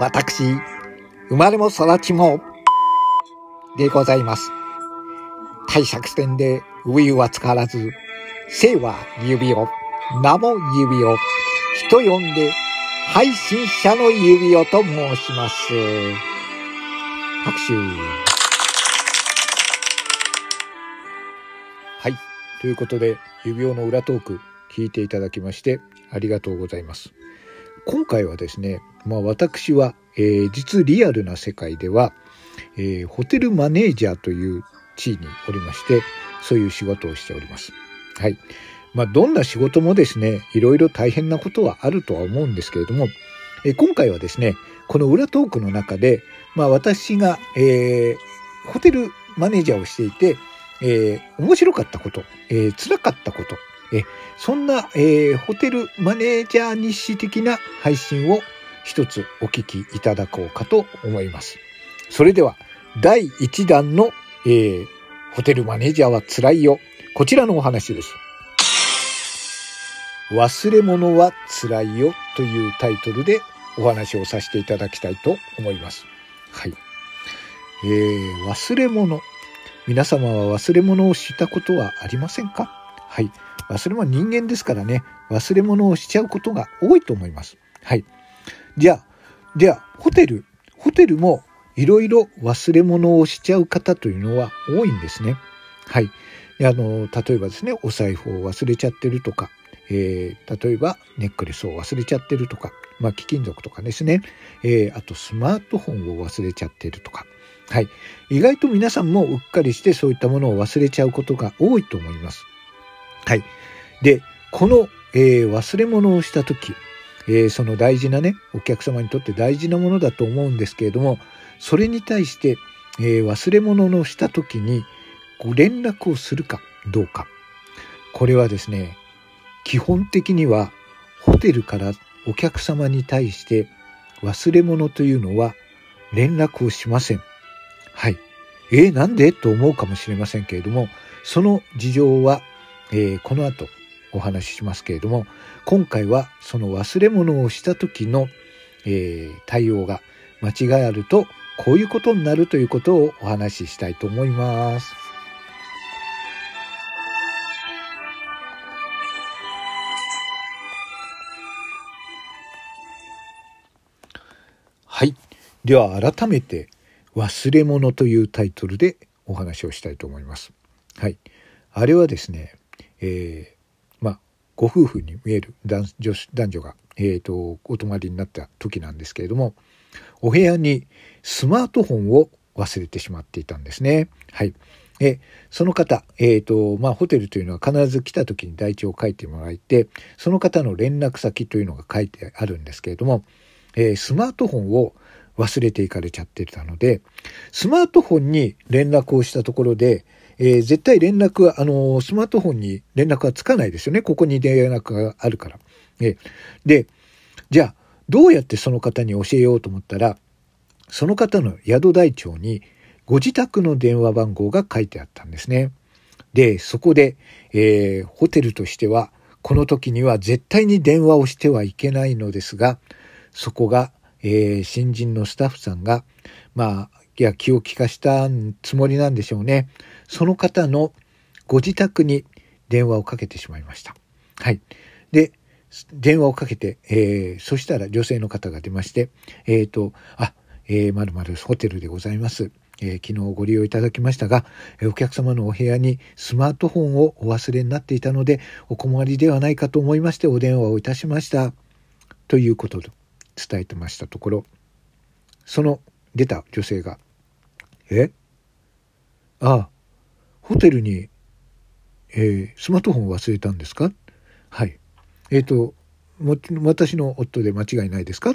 私、生まれも育ちも、でございます。大作戦でウイは使わず、生は指を、名も指を、人呼んで配信者の指をと申します。拍手。はい。ということで、指輪の裏トーク聞いていただきましてありがとうございます。今回はですね、まあ私は、えー、実リアルな世界では、えー、ホテルマネージャーという地位におりまして、そういう仕事をしております。はい。まあ、どんな仕事もですね、いろいろ大変なことはあるとは思うんですけれども、え今回はですね、この裏トークの中で、まあ、私が、えー、ホテルマネージャーをしていて、えー、面白かったこと、えー、辛かったこと、えそんな、えー、ホテルマネージャー日誌的な配信を一つお聞きいただこうかと思います。それでは、第1弾の、えー、ホテルマネージャーは辛いよ。こちらのお話です。忘れ物は辛いよというタイトルでお話をさせていただきたいと思います。はい。えー、忘れ物。皆様は忘れ物をしたことはありませんか？はい。忘れ物人間ですからね、忘れ物をしちゃうことが多いと思います。はい。じゃあ、じゃあ、ホテル、ホテルもいろいろ忘れ物をしちゃう方というのは多いんですね。はい。あの、例えばですね、お財布を忘れちゃってるとか、えー、例えばネックレスを忘れちゃってるとか、まあ、貴金属とかですね、えー、あとスマートフォンを忘れちゃってるとか、はい。意外と皆さんもうっかりしてそういったものを忘れちゃうことが多いと思います。はい。で、この、えー、忘れ物をした時、えー、その大事なね、お客様にとって大事なものだと思うんですけれども、それに対して、えー、忘れ物をした時に、ご連絡をするかどうか。これはですね、基本的にはホテルからお客様に対して忘れ物というのは連絡をしません。はい。えー、なんで？と思うかもしれませんけれども、その事情は、えー、この後お話ししますけれども、今回はその忘れ物をした時の、えー、対応が間違いあるとこういうことになるということをお話ししたいと思います。はい。では改めて忘れ物というタイトルでお話をしたいと思います。はい。あれはですね、えー、まあ、ご夫婦に見える男女男女が、えーと、お泊まりになった時なんですけれども、お部屋にスマートフォンを忘れてしまっていたんですね。はい。えその方、え、ー、と、まあ、ホテルというのは必ず来た時に台帳を書いてもらえて、その方の連絡先というのが書いてあるんですけれども、えー、スマートフォンを忘れていかれちゃってたので、スマートフォンに連絡をしたところで、えー、絶対連絡は、あのー、スマートフォンに連絡はつかないですよね。ここに連絡があるから。え、で、じゃあ、どうやってその方に教えようと思ったら、その方の宿台帳にご自宅の電話番号が書いてあったんですね。で、そこで、えー、ホテルとしては、この時には絶対に電話をしてはいけないのですが、そこが、えー、新人のスタッフさんが、まあ、や、気を利かしたつもりなんでしょうね。その方のご自宅に電話をかけてしまいました。はい。で、電話をかけて、えー、そしたら女性の方が出まして、えっ、ー、と、あ、え、まるまるホテルでございます。えー、昨日ご利用いただきましたが、えお客様のお部屋にスマートフォンをお忘れになっていたので、お困りではないかと思いましてお電話をいたしました。ということで、伝えてましたところその出た女性が「え？ああホテルに、えー、スマートフォン忘れたんですか?」はい「えっ、ー、と私の夫で間違いないですか?」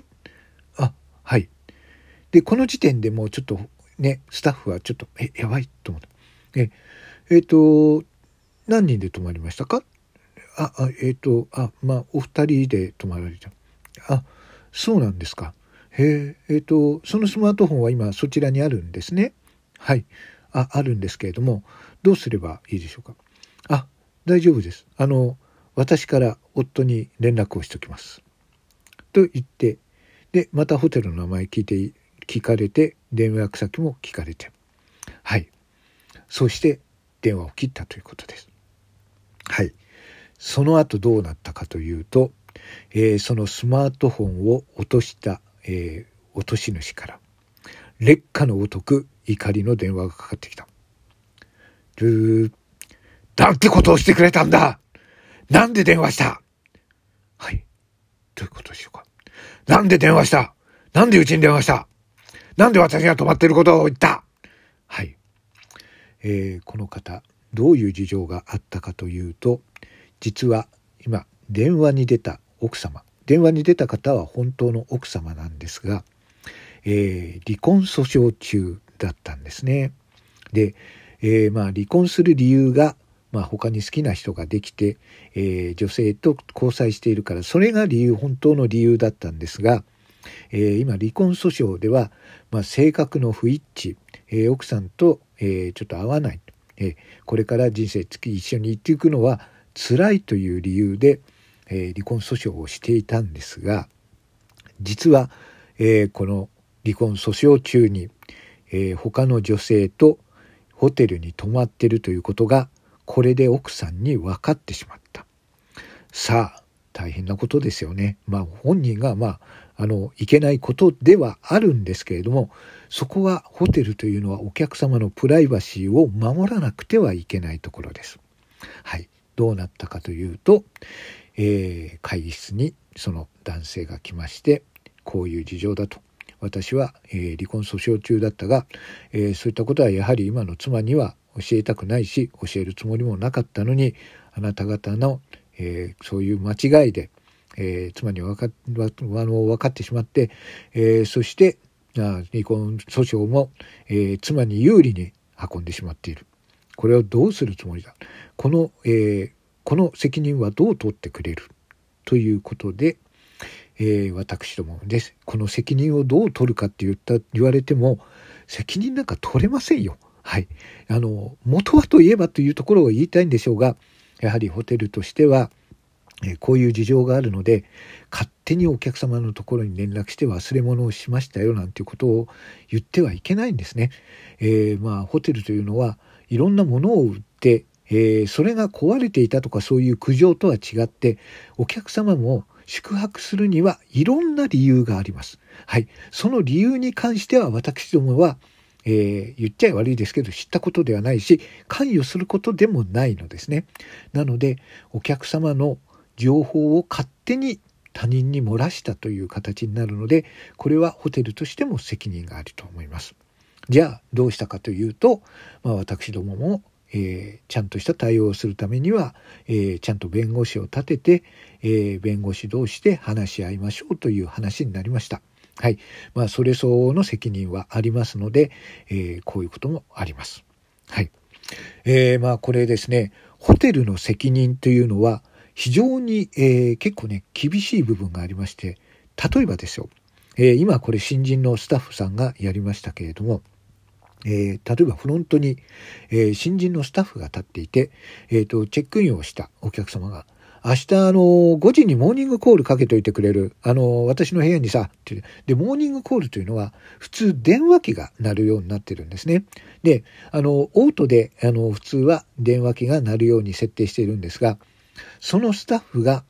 あはいでこの時点でもうちょっとねスタッフはちょっと「えやばい」と思って「ええー、と何人で泊まりましたか?」ああえっ、ー、とあまあお二人で泊まられたあそうなんですか。へえ、えっ、ー、と、そのスマートフォンは今そちらにあるんですね。はい。あ、あるんですけれども、どうすればいいでしょうか？あ、大丈夫です。あの、私から夫に連絡をしときます。と言って、で、またホテルの名前聞いて、聞かれて、電話先も聞かれて。はい。そして電話を切ったということです。はい。その後どうなったかというと、えー、そのスマートフォンを落とした、えー、落とし主から劣化のごとく怒りの電話がかかってきた。ルー、なんてことをしてくれたんだ。なんで電話した？はい。どういうことでしょうか？なんで電話した？なんでうちに電話した？なんで私が泊まってることを言った？はい。えー、この方、どういう事情があったかというと、実は今、電話に出た奥様、電話に出た方は本当の奥様なんですが、えー、離婚訴訟中だったんですね。で、えー、まあ離婚する理由が、まあ、他に好きな人ができて、えー、女性と交際しているからそれが理由本当の理由だったんですが、えー、今離婚訴訟では、まあ、性格の不一致、えー、奥さんと、えー、ちょっと合わない、えー、これから人生一緒に行っていくのは辛いという理由で、えー、離婚訴訟をしていたんですが実は、えー、この離婚訴訟中に、えー、他の女性とホテルに泊まってるということがこれで奥さんに分かってしまった。さあ大変なことですよね。まあ本人がまああのいけないことではあるんですけれどもそこはホテルというのはお客様のプライバシーを守らなくてはいけないところです。はい、どうなったかというと、えー、会議室にその男性が来ましてこういう事情だと私は、えー、離婚訴訟中だったが、えー、そういったことはやはり今の妻には教えたくないし教えるつもりもなかったのにあなた方の、えー、そういう間違いで、え妻に分かあの分かってしまって、えそしてあ離婚訴訟も、え妻に有利に運んでしまっている。これをどうするつもりだ？この、えこの責任はどう取ってくれる？ということで、えー、私どもです。この責任をどう取るかって言った言われても責任なんか取れませんよ。はい。あの元はといえばというところを言いたいんでしょうがやはりホテルとしては、えー、こういう事情があるので勝手にお客様のところに連絡して忘れ物をしましたよなんていうことを言ってはいけないんですね。えー、まあホテルというのはいろんなものを売ってえー、それが壊れていたとかそういう苦情とは違ってお客様も宿泊するにはいろんな理由があります。はい。その理由に関しては私どもは、えー、言っちゃ悪いですけど知ったことではないし関与することでもないのですね。なのでお客様の情報を勝手に他人に漏らしたという形になるのでこれはホテルとしても責任があると思います。じゃあどうしたかというと、まあ、私どももえー、ちゃんとした対応をするためには、えー、ちゃんと弁護士を立てて、えー、弁護士同士で話し合いましょうという話になりました。はい。まあ、それ相応の責任はありますので、えこういうこともあります。はい。えまあ、これですね、ホテルの責任というのは、非常に、え結構ね、厳しい部分がありまして、例えばですよ、え今これ新人のスタッフさんがやりましたけれども、えー、例えばフロントに、えー、新人のスタッフが立っていて、えーと、チェックインをしたお客様が、明日あの5時にモーニングコールかけといてくれる、あの私の部屋にさ、ってで、モーニングコールというのは普通電話機が鳴るようになってるんですね。で、あの、オートで、あの、普通は電話機が鳴るように設定しているんですが、そのスタッフが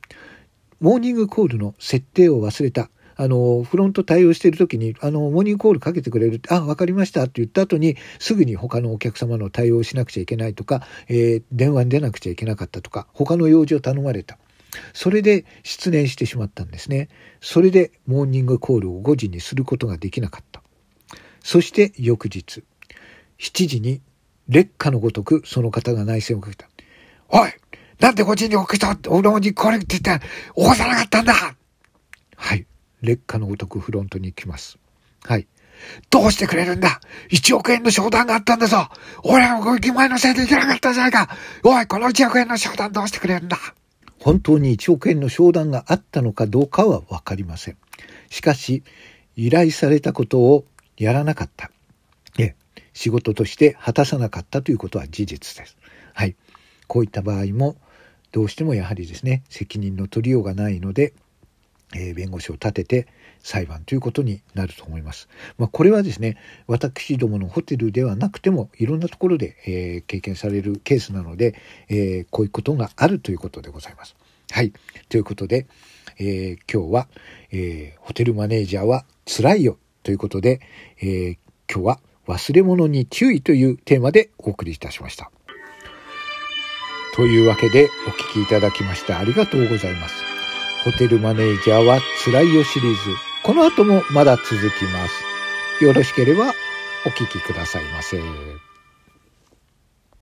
モーニングコールの設定を忘れた。あの、フロント対応している時に、あの、モーニングコールかけてくれるって、あ、わかりましたって言った後に、すぐに他のお客様の対応をしなくちゃいけないとか、えー、電話に出なくちゃいけなかったとか、他の用事を頼まれた。それで失念してしまったんですね。それでモーニングコールを5時にすることができなかった。そして翌日、7時に劣化のごとくその方が内戦をかけた。おいなんで5時に起きた俺にこれって言って起こさなかったんだはい。劣化のごとくフロントに来ます。はい。どうしてくれるんだ ?1 億円の商談があったんだぞ俺はご駅前のせいでいけなかったじゃないかおい、この1億円の商談どうしてくれるんだ？本当に1億円の商談があったのかどうかはわかりません。しかし、依頼されたことをやらなかった。え、仕事として果たさなかったということは事実です。はい。こういった場合も、どうしてもやはりですね、責任の取りようがないので、え、弁護士を立てて裁判ということになると思います。まあ、これはですね、私どものホテルではなくても、いろんなところで、えー、経験されるケースなので、えー、こういうことがあるということでございます。はい。ということで、え今日は、えホテルマネージャーは辛いよということで、え今日は忘れ物に注意というテーマでお送りいたしました。というわけでお聞きいただきましてありがとうございます。ホテルマネージャーは辛いよシリーズ。この後もまだ続きます。よろしければお聞きくださいませ。